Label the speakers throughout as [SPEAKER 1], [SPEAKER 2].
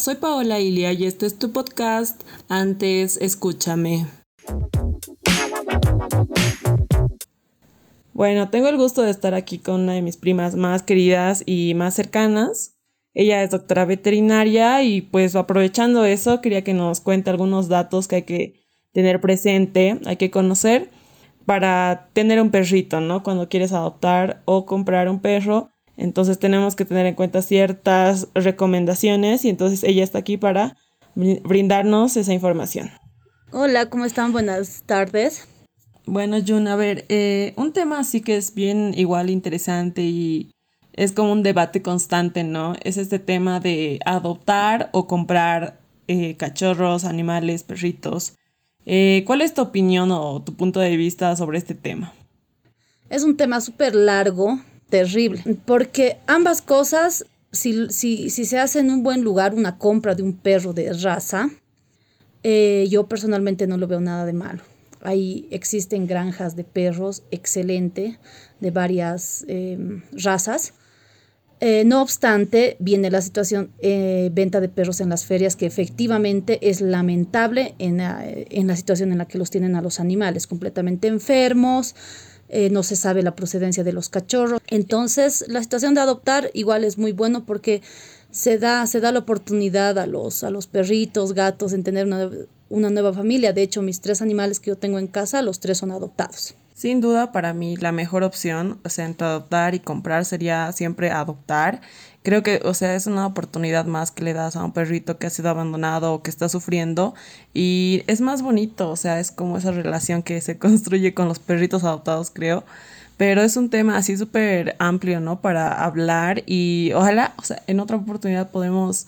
[SPEAKER 1] soy Paola Ilia y este es tu podcast. Antes, escúchame. Bueno, tengo el gusto de estar aquí con una de mis primas más queridas y más cercanas. Ella es doctora veterinaria y pues aprovechando eso quería que nos cuente algunos datos que hay que tener presente, hay que conocer para tener un perrito, ¿no? Cuando quieres adoptar o comprar un perro, entonces tenemos que tener en cuenta ciertas recomendaciones y entonces ella está aquí para brindarnos esa información.
[SPEAKER 2] Hola, ¿cómo están? Buenas tardes.
[SPEAKER 1] Bueno, Jun, a ver, eh, un tema así que es bien igual interesante y es como un debate constante, ¿no? Es este tema de adoptar o comprar eh, cachorros, animales, perritos. Eh, ¿Cuál es tu opinión o tu punto de vista sobre este tema?
[SPEAKER 2] Es un tema súper largo, terrible, porque ambas cosas, si, si, si, se hace en un buen lugar una compra de un perro de raza, eh, yo personalmente no lo veo nada de malo. Ahí existen granjas de perros excelente, de varias em, razas. Eh, no obstante, viene la situación eh, venta de perros en las ferias, que efectivamente es lamentable en, la situación en la que los tienen a los animales, completamente enfermos, eh, no se sabe la procedencia de los cachorros. Entonces, la situación de adoptar igual es muy bueno porque se da, se da la oportunidad a los, a los perritos, gatos, en tener una, una nueva familia. De hecho, mis tres animales que yo tengo en casa, los tres son adoptados.
[SPEAKER 1] Sin duda, para mí la mejor opción, o sea, entre adoptar y comprar sería siempre adoptar. Creo que, o sea, es una oportunidad más que le das a un perrito que ha sido abandonado o que está sufriendo y es más bonito, o sea, es como esa relación que se construye con los perritos adoptados, creo. Pero es un tema así súper amplio, ¿no? Para hablar y ojalá, o sea, en otra oportunidad podemos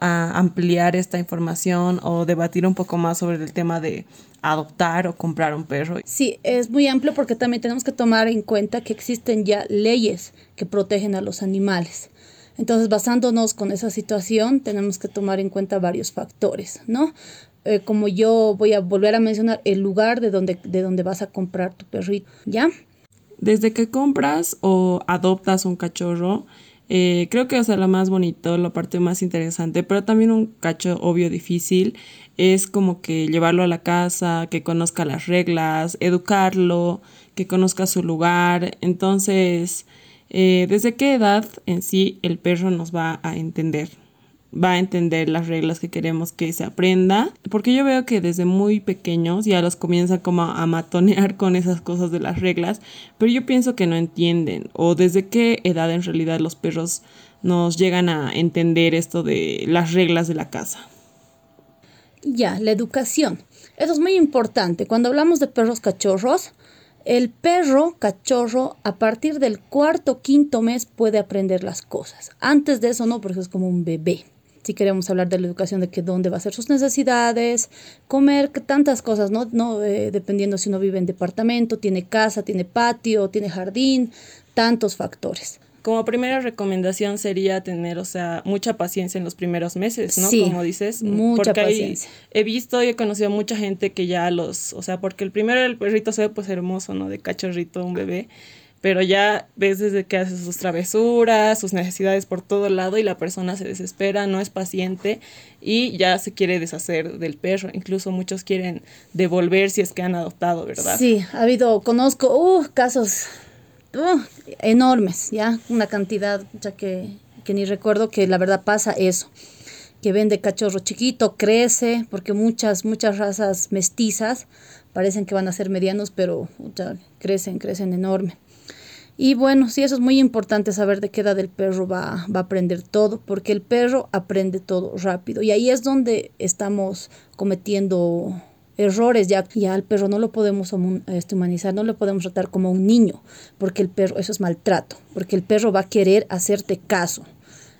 [SPEAKER 1] ah, ampliar esta información o debatir un poco más sobre el tema de adoptar o comprar un perro.
[SPEAKER 2] Sí, es muy amplio porque también tenemos que tomar en cuenta que existen ya leyes que protegen a los animales. Entonces, basándonos con esa situación, tenemos que tomar en cuenta varios factores, ¿no? Eh, como yo voy a volver a mencionar, el lugar de donde, de donde vas a comprar tu perrito, ¿ya?
[SPEAKER 1] Desde que compras o adoptas un cachorro, eh, creo que es lo más bonito, la parte más interesante, pero también un cacho obvio difícil es como que llevarlo a la casa, que conozca las reglas, educarlo, que conozca su lugar. Entonces, eh, ¿desde qué edad en sí el perro nos va a entender? Va a entender las reglas que queremos que se aprenda. Porque yo veo que desde muy pequeños ya los comienzan como a matonear con esas cosas de las reglas. Pero yo pienso que no entienden. O desde qué edad en realidad los perros nos llegan a entender esto de las reglas de la casa.
[SPEAKER 2] Ya, la educación. Eso es muy importante. Cuando hablamos de perros cachorros, el perro cachorro a partir del cuarto quinto mes puede aprender las cosas. Antes de eso no, porque es como un bebé. Si queremos hablar de la educación, de que dónde va a ser sus necesidades, comer, tantas cosas, ¿no? no eh, dependiendo si uno vive en departamento, tiene casa, tiene patio, tiene jardín, tantos factores.
[SPEAKER 1] Como primera recomendación sería tener, o sea, mucha paciencia en los primeros meses, ¿no?
[SPEAKER 2] Sí,
[SPEAKER 1] Como dices.
[SPEAKER 2] Mucha paciencia.
[SPEAKER 1] he visto y he conocido mucha gente que ya los, o sea, porque el primero el perrito se ve pues hermoso, ¿no? De cachorrito, un bebé. Pero ya ves desde que hace sus travesuras, sus necesidades por todo lado y la persona se desespera, no es paciente y ya se quiere deshacer del perro. Incluso muchos quieren devolver si es que han adoptado, ¿verdad?
[SPEAKER 2] Sí, ha habido, conozco, uh, casos Enormes, ya, una cantidad, ya que, que ni recuerdo que la verdad pasa eso que vende cachorro chiquito, crece, porque muchas, muchas razas mestizas parecen que van a ser medianos, pero ya crecen, crecen enorme. Y bueno, sí, eso es muy importante saber de qué edad el perro va, va a aprender todo, porque el perro aprende todo rápido. Y ahí es donde estamos cometiendo errores, ya, ya al perro no lo podemos este, humanizar, no lo podemos tratar como un niño, porque el perro, eso es maltrato, porque el perro va a querer hacerte caso.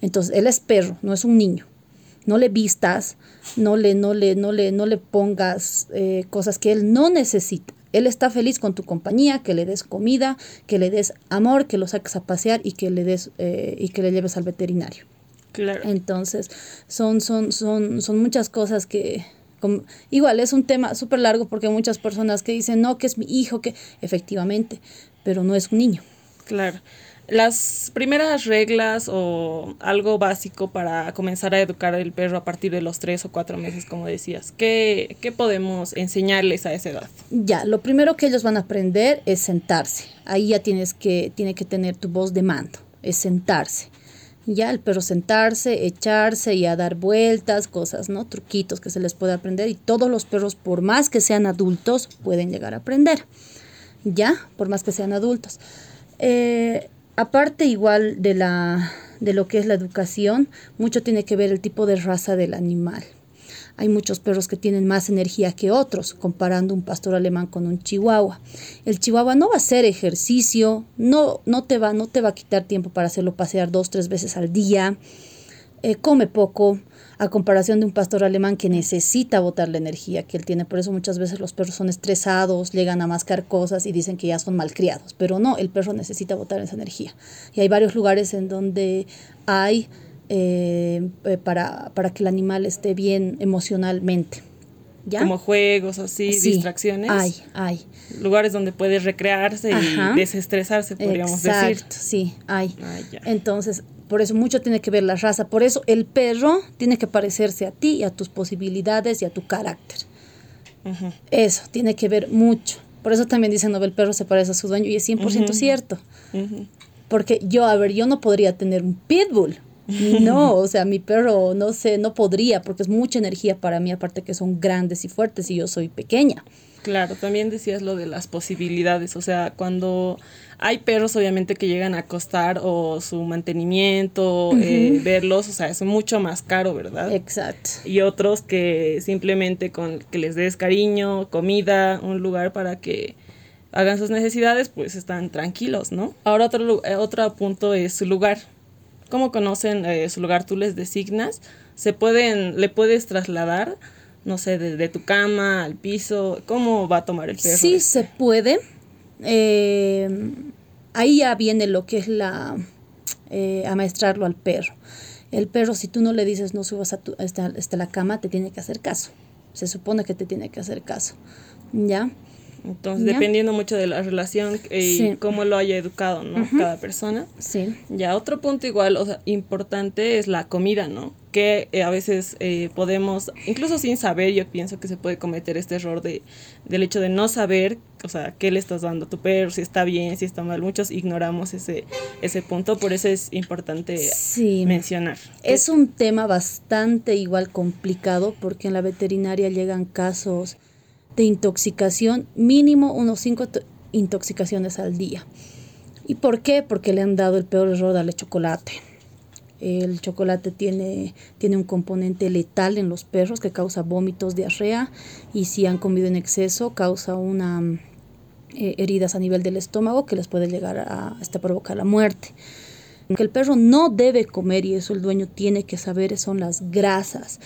[SPEAKER 2] Entonces, él es perro, no es un niño. No le vistas, no le, no le, no le, no le pongas eh, cosas que él no necesita. Él está feliz con tu compañía, que le des comida, que le des amor, que lo saques a pasear y que le des eh, y que le lleves al veterinario.
[SPEAKER 1] Claro.
[SPEAKER 2] Entonces, son, son, son, son muchas cosas que, igual es un tema súper largo porque hay muchas personas que dicen, no, que es mi hijo, que efectivamente, pero no es un niño.
[SPEAKER 1] Claro. las primeras reglas o algo básico para comenzar a educar al perro a partir de los tres o cuatro meses, como decías. ¿Qué, ¿Qué, podemos enseñarles a esa edad?
[SPEAKER 2] Ya, lo primero que ellos van a aprender es sentarse. Ahí ya tienes que, tiene que tener tu voz de mando, es sentarse. Ya el perro sentarse, echarse y a dar vueltas, cosas, ¿no? Truquitos que se les puede aprender y todos los perros, por más que sean adultos, pueden llegar a aprender. Ya, por más que sean adultos. Eh, aparte igual de, la, de lo que es la educación, mucho tiene que ver el tipo de raza del animal. Hay muchos perros que tienen más energía que otros, comparando un pastor alemán con un chihuahua. El chihuahua no va a hacer ejercicio, no, no, te, va, no te va a quitar tiempo para hacerlo pasear dos, tres veces al día, eh, come poco, a comparación de un pastor alemán que necesita botar la energía que él tiene. Por eso muchas veces los perros son estresados, llegan a mascar cosas y dicen que ya son malcriados. Pero no, el perro necesita botar esa energía. Y hay varios lugares en donde hay eh, eh, para, para que el animal esté bien emocionalmente.
[SPEAKER 1] ¿Ya? Como juegos así, distracciones.
[SPEAKER 2] Hay, hay.
[SPEAKER 1] Lugares donde puede recrearse y desestresarse, podríamos decir.
[SPEAKER 2] Exacto, sí, hay. Ah, Entonces, por eso mucho tiene que ver la raza. Por eso el perro tiene que parecerse a ti y a tus posibilidades y a tu carácter. Eso tiene que ver mucho. Por eso también dicen, no, el perro se parece a su dueño y es 100% cierto. Porque yo, a ver, yo no podría tener un pitbull. No, o sea, mi perro, no sé, no podría porque es mucha energía para mí, aparte que son grandes y fuertes y yo soy pequeña.
[SPEAKER 1] Claro, también decías lo de las posibilidades, o sea, cuando hay perros obviamente que llegan a costar o su mantenimiento, eh, verlos, o sea, es mucho más caro, ¿verdad?
[SPEAKER 2] Exacto.
[SPEAKER 1] Y otros que simplemente con que les des cariño, comida, un lugar para que hagan sus necesidades, pues están tranquilos, ¿no? Ahora otro, eh, otro punto es su lugar. ¿Cómo conocen eh, su lugar? Tú les designas, se pueden, le puedes trasladar no sé, de, tu cama al piso? ¿Cómo va a tomar el perro?
[SPEAKER 2] Sí, se puede. Eh, ahí ya viene lo que es la eh, amaestrarlo al perro. El perro, si tú no le dices no subas a, tu, hasta, la cama, te tiene que hacer caso. Se supone que te tiene que hacer caso. ¿Ya?
[SPEAKER 1] Entonces, dependiendo mucho de la relación y cómo lo haya educado, ¿no? Cada persona.
[SPEAKER 2] Sí.
[SPEAKER 1] Ya, otro punto igual, o sea, importante es la comida, ¿no? Que eh, a veces eh, podemos, incluso sin saber, yo pienso que se puede cometer este error de, del hecho de no saber, o sea, qué le estás dando a tu perro, si está bien, si está mal. Muchos ignoramos ese, ese punto, por eso es importante mencionar.
[SPEAKER 2] Es un tema bastante igual complicado porque en la veterinaria llegan casos de intoxicación, mínimo unos 5 intoxicaciones al día. ¿Y por qué? Porque le han dado el peor error darle chocolate. El chocolate tiene, tiene un componente letal en los perros que causa vómitos, diarrea y si han comido en exceso causa una eh, heridas a nivel del estómago que les puede llegar a hasta provocar la muerte. Lo que el perro no debe comer y eso el dueño tiene que saber son las grasas.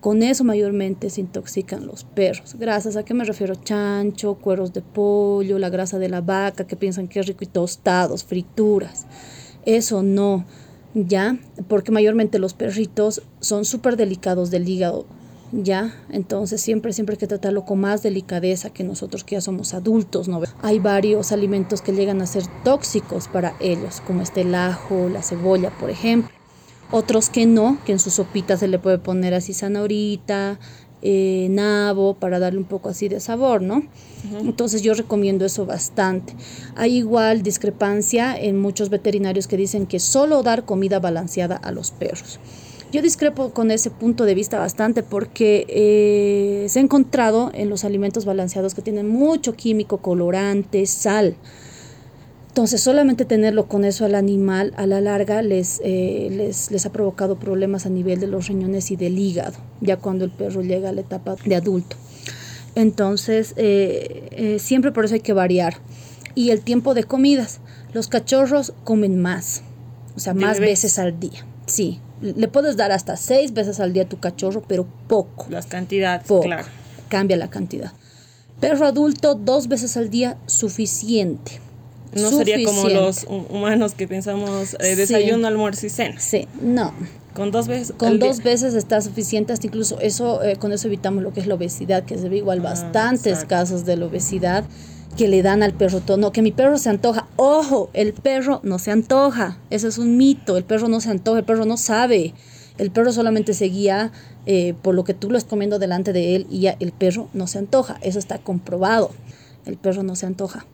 [SPEAKER 2] Con eso mayormente se intoxican los perros. Grasas, ¿a qué me refiero? Chancho, cueros de pollo, la grasa de la vaca, que piensan que es rico y tostados, frituras. Eso no, ¿ya? Porque mayormente los perritos son súper delicados del hígado, ¿ya? Entonces siempre, siempre hay que tratarlo con más delicadeza que nosotros que ya somos adultos, ¿no? Hay varios alimentos que llegan a ser tóxicos para ellos, como este el ajo, la cebolla, por ejemplo otros que no, que en su sopita se le puede poner así zanahorita, eh, nabo, para darle un poco así de sabor, ¿no? Entonces yo recomiendo eso bastante. Hay igual discrepancia en muchos veterinarios que dicen que solo dar comida balanceada a los perros. Yo discrepo con ese punto de vista bastante porque eh, se ha encontrado en los alimentos balanceados que tienen mucho químico, colorante, sal. Entonces, solamente tenerlo con eso al animal a la larga les, eh, les, les, ha provocado problemas a nivel de los riñones y del hígado, ya cuando el perro llega a la etapa de adulto. Entonces, eh, eh, siempre por eso hay que variar. Y el tiempo de comidas. Los cachorros comen más, o sea, más veces al día. Sí, le puedes dar hasta seis veces al día a tu cachorro, pero poco.
[SPEAKER 1] Las cantidades, claro.
[SPEAKER 2] Cambia la cantidad. Perro adulto, dos veces al día, suficiente
[SPEAKER 1] no sería como los humanos que pensamos eh, desayuno, almuerzo y cena.
[SPEAKER 2] Sí, no.
[SPEAKER 1] Con dos veces.
[SPEAKER 2] Con dos veces está suficiente, hasta incluso eso, eh, con eso evitamos lo que es la obesidad, que se ve igual ah, bastantes casos de la obesidad que le dan al perro todo. No, que mi perro se antoja. Ojo, el perro no se antoja. Eso es un mito. El perro no se antoja, el perro no sabe. El perro solamente se guía eh, por lo que tú lo estás comiendo delante de él y ya el perro no se antoja. Eso está comprobado. El perro no se antoja.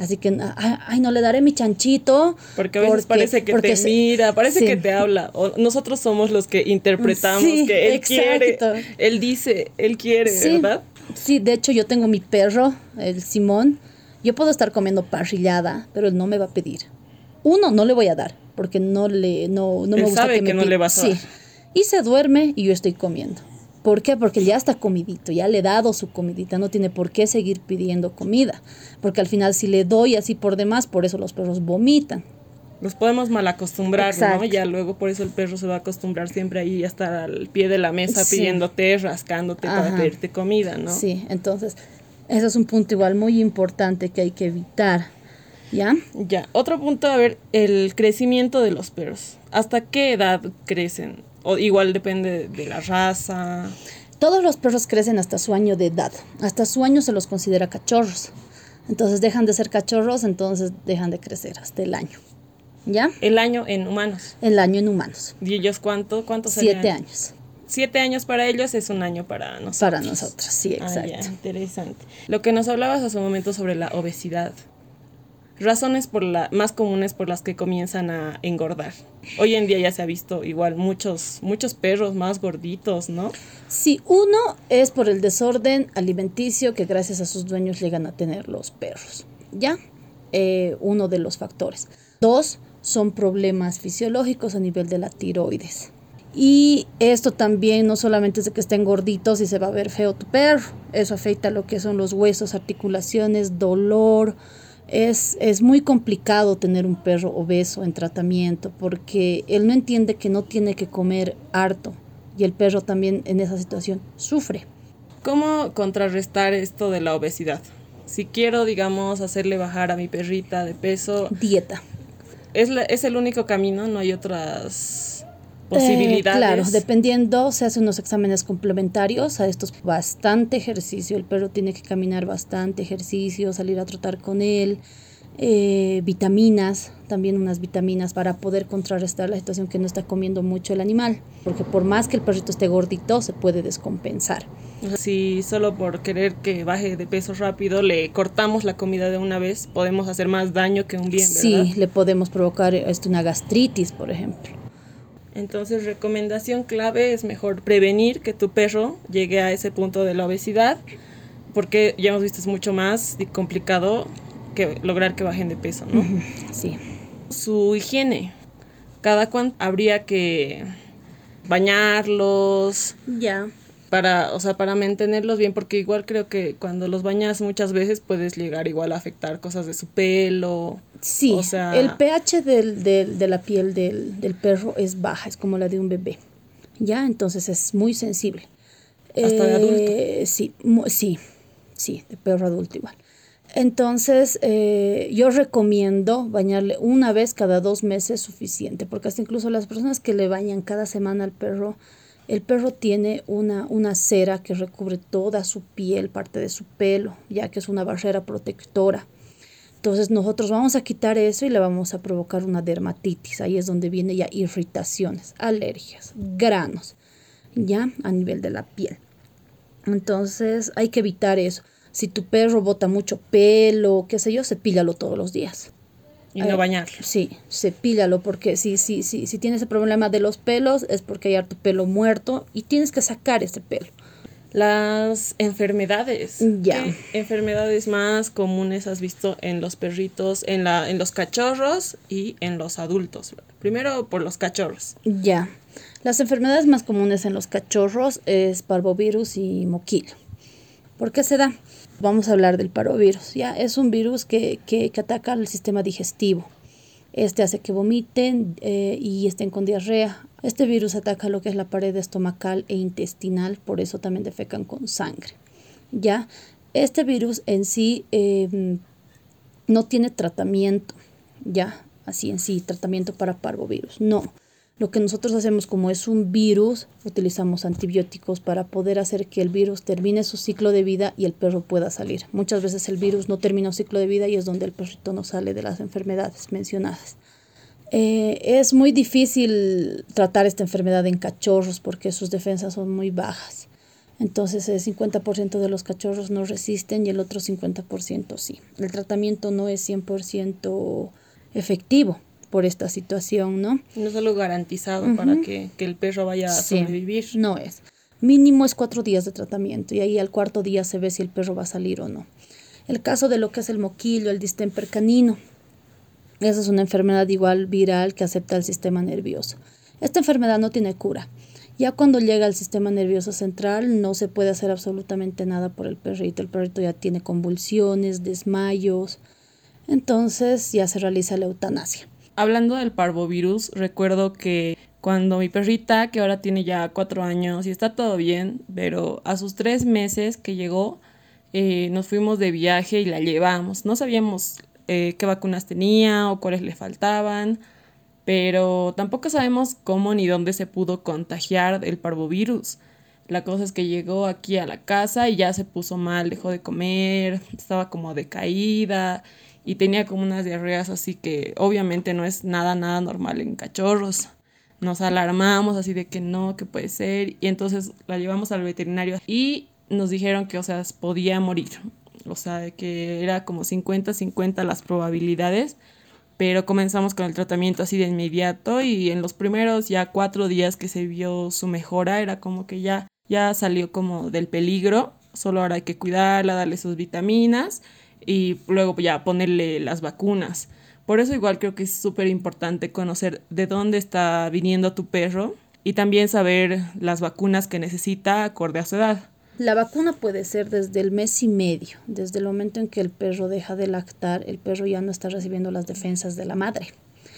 [SPEAKER 2] Así que, ay, no le daré mi chanchito.
[SPEAKER 1] Porque a veces parece que te mira, parece que te habla. O nosotros somos los que interpretamos que él quiere. Él dice, él quiere, ¿verdad?
[SPEAKER 2] Sí, de hecho yo tengo mi perro, el Simón. Yo puedo estar comiendo parrillada, pero él no me va a pedir. Uno, no le voy a dar, porque no le, no, no me gusta
[SPEAKER 1] sabe que, no le vas a dar.
[SPEAKER 2] Y se duerme y yo estoy comiendo. ¿Por qué? Porque ya está comidito, ya le he dado su comidita, no tiene por qué seguir pidiendo comida. Porque al final si le doy así por demás, por eso los perros vomitan.
[SPEAKER 1] Los podemos mal acostumbrar, ¿no? Ya luego por eso el perro se va a acostumbrar siempre ahí a estar al pie de la mesa pidiéndote, rascándote para pedirte comida, ¿no?
[SPEAKER 2] Sí, entonces ese es un punto igual muy importante que hay que evitar. ¿Ya?
[SPEAKER 1] Ya. Otro punto, a ver, el crecimiento de los perros. ¿Hasta qué edad crecen? O igual depende de la raza.
[SPEAKER 2] Todos los perros crecen hasta su año de edad. Hasta su año se los considera cachorros. Entonces dejan de ser cachorros, entonces dejan de crecer hasta el año. ¿Ya?
[SPEAKER 1] El año en humanos.
[SPEAKER 2] El año en humanos.
[SPEAKER 1] ¿Y ellos cuánto? ¿Cuántos
[SPEAKER 2] Siete años.
[SPEAKER 1] Siete años para ellos es un año para nosotros.
[SPEAKER 2] Para nosotros, sí, ah, exacto.
[SPEAKER 1] interesante. Lo que nos hablabas hace un momento sobre la obesidad. Razones por la, más comunes por las que comienzan a engordar. Hoy en día ya se ha visto igual muchos, muchos perros más gorditos, ¿no?
[SPEAKER 2] Sí, uno es por el desorden alimenticio que gracias a sus dueños llegan a tener los perros. ¿Ya? Eh, uno de los factores. Dos, son problemas fisiológicos a nivel de la tiroides. Y esto también no solamente es de que estén gorditos y se va a ver feo tu perro, eso afecta lo que son los huesos, articulaciones, dolor. Es, es muy complicado tener un perro obeso en tratamiento porque él no entiende que no tiene que comer harto y el perro también en esa situación sufre.
[SPEAKER 1] ¿Cómo contrarrestar esto de la obesidad? Si quiero, digamos, hacerle bajar a mi perrita de peso.
[SPEAKER 2] Dieta
[SPEAKER 1] es, es el único camino, no hay otras posibilidades.
[SPEAKER 2] Eh, claro, dependiendo, se hacen unos exámenes complementarios a estos, bastante ejercicio, el perro tiene que caminar bastante ejercicio, salir a trotar con él, eh, vitaminas, también unas vitaminas para poder contrarrestar la situación que no está comiendo mucho el animal, porque por más que el perrito esté gordito, se puede descompensar.
[SPEAKER 1] Si solo por querer que baje de peso rápido le cortamos la comida de una vez, podemos hacer más daño que un bien,
[SPEAKER 2] ¿verdad? Sí, le podemos provocar esto, una gastritis, por ejemplo.
[SPEAKER 1] Entonces, recomendación clave es mejor prevenir que tu perro llegue a ese punto de la obesidad, porque ya hemos visto es mucho más complicado que lograr que bajen de peso, ¿no?
[SPEAKER 2] Sí.
[SPEAKER 1] Su higiene. Cada cuánto habría que bañarlos.
[SPEAKER 2] Ya.
[SPEAKER 1] Para, o sea, para mantenerlos bien, porque igual creo que cuando los bañas muchas veces puedes llegar igual a afectar cosas de su pelo.
[SPEAKER 2] Sí, o sea, el pH del, del, de la piel del, del, perro es baja, es como la de un bebé. Ya, entonces es muy sensible.
[SPEAKER 1] Hasta de adulto.
[SPEAKER 2] Sí, sí, sí, de perro adulto igual. Entonces, eh, yo recomiendo bañarle una vez cada dos meses suficiente, porque hasta incluso las personas que le bañan cada semana al perro, el perro tiene una, una cera que recubre toda su piel, parte de su pelo, ya que es una barrera protectora. Entonces nosotros vamos a quitar eso y le vamos a provocar una dermatitis. Ahí es donde viene ya irritaciones, alergias, granos, ya a nivel de la piel. Entonces hay que evitar eso. Si tu perro bota mucho pelo, qué sé yo, cepíllalo todos los días.
[SPEAKER 1] Y no eh, bañarlo.
[SPEAKER 2] Sí, cepíllalo porque si, si, si, si tienes el problema de los pelos es porque hay harto pelo muerto y tienes que sacar ese pelo.
[SPEAKER 1] Las enfermedades.
[SPEAKER 2] Ya.
[SPEAKER 1] ¿Qué enfermedades más comunes has visto en los perritos, en, la, en los cachorros y en los adultos? Primero por los cachorros.
[SPEAKER 2] Ya. Las enfermedades más comunes en los cachorros es parvovirus y moquillo. ¿Por qué se da? Vamos a hablar del parovirus. ¿ya? Es un virus que, que, ataca al sistema digestivo. Este hace que vomiten eh, y estén con diarrea. Este virus ataca lo que es la pared estomacal e intestinal, por eso también defecan con sangre. ¿ya? Este virus en sí em, no tiene tratamiento, ya, así en sí, tratamiento para parvovirus, no. Lo que nosotros hacemos como es un virus, utilizamos antibióticos para poder hacer que el virus termine su ciclo de vida y el perro pueda salir. Muchas veces el virus no termina su ciclo de vida y es donde el perrito no sale de las enfermedades mencionadas. Eh, es muy difícil tratar esta enfermedad en cachorros porque sus defensas son muy bajas. Entonces el 50% de los cachorros no resisten y el otro 50% sí. El tratamiento no es 100% efectivo por esta situación, ¿no?
[SPEAKER 1] No es algo garantizado para que, el perro vaya a sobrevivir.
[SPEAKER 2] No es. Mínimo es cuatro días de tratamiento y ahí al cuarto día se ve si el perro va a salir o no. El caso de lo que es el moquillo, el distemper canino, esa es una enfermedad igual viral que acepta el sistema nervioso. Esta enfermedad no tiene cura. Ya cuando llega al sistema nervioso central no se puede hacer absolutamente nada por el perrito. El perrito ya tiene convulsiones, desmayos. Entonces ya se realiza la eutanasia.
[SPEAKER 1] Hablando del parvovirus, recuerdo que cuando mi perrita, que ahora tiene ya cuatro años y está todo bien, pero a sus tres meses que llegó, eh, nos fuimos de viaje y la llevamos. No sabíamos eh, qué vacunas tenía o cuáles le faltaban, pero tampoco sabemos cómo ni dónde se pudo contagiar el parvovirus. La cosa es que llegó aquí a la casa y ya se puso mal, dejó de comer, estaba como decaída y tenía como unas diarreas así que obviamente no es nada, nada normal en cachorros. Nos alarmamos así de que no, que puede ser y entonces la llevamos al veterinario y nos dijeron que, o sea, podía morir. O sea, que era como 50-50 las probabilidades, pero comenzamos con el tratamiento así de inmediato y en los primeros ya cuatro días que se vio su mejora era como que ya, ya salió como del peligro, solo ahora hay que cuidarla, darle sus vitaminas y luego ya ponerle las vacunas. Por eso igual creo que es súper importante conocer de dónde está viniendo tu perro y también saber las vacunas que necesita acorde a su edad.
[SPEAKER 2] La vacuna puede ser desde el mes y medio, desde el momento en que el perro deja de lactar, el perro ya no está recibiendo las defensas de la madre.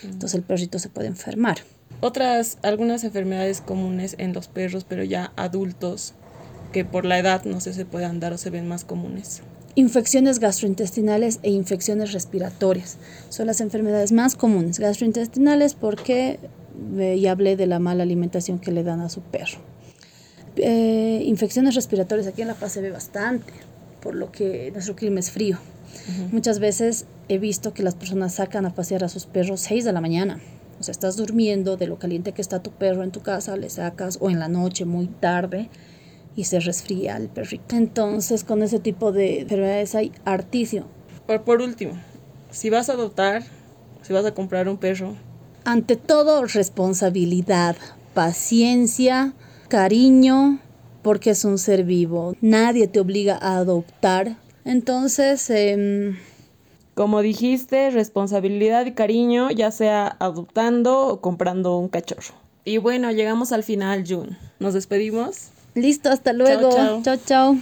[SPEAKER 2] Entonces el perrito se puede enfermar.
[SPEAKER 1] Otras, algunas enfermedades comunes en los perros, pero ya adultos, que por la edad no sé se puedan dar o se ven más comunes.
[SPEAKER 2] Infecciones gastrointestinales e infecciones respiratorias son las enfermedades más comunes. Gastrointestinales porque eh, ya hablé de la mala alimentación que le dan a su perro. Eh, infecciones respiratorias aquí en La Paz se ve bastante, por lo que nuestro clima es frío. Muchas veces he visto que las personas sacan a pasear a sus perros 6 de la mañana. O sea, estás durmiendo de lo caliente que está tu perro en tu casa, le sacas o en la noche muy tarde y se resfría el perrito. Entonces, con ese tipo de enfermedades hay articio.
[SPEAKER 1] Por, por último, si vas a adoptar, si vas a comprar un perro.
[SPEAKER 2] Ante todo, responsabilidad, paciencia, cariño, porque es un ser vivo. Nadie te obliga a adoptar. Entonces, em,
[SPEAKER 1] como dijiste, responsabilidad y cariño, ya sea adoptando o comprando un cachorro. Y bueno, llegamos al final, June. Nos despedimos.
[SPEAKER 2] Listo, hasta luego. Chao, chao.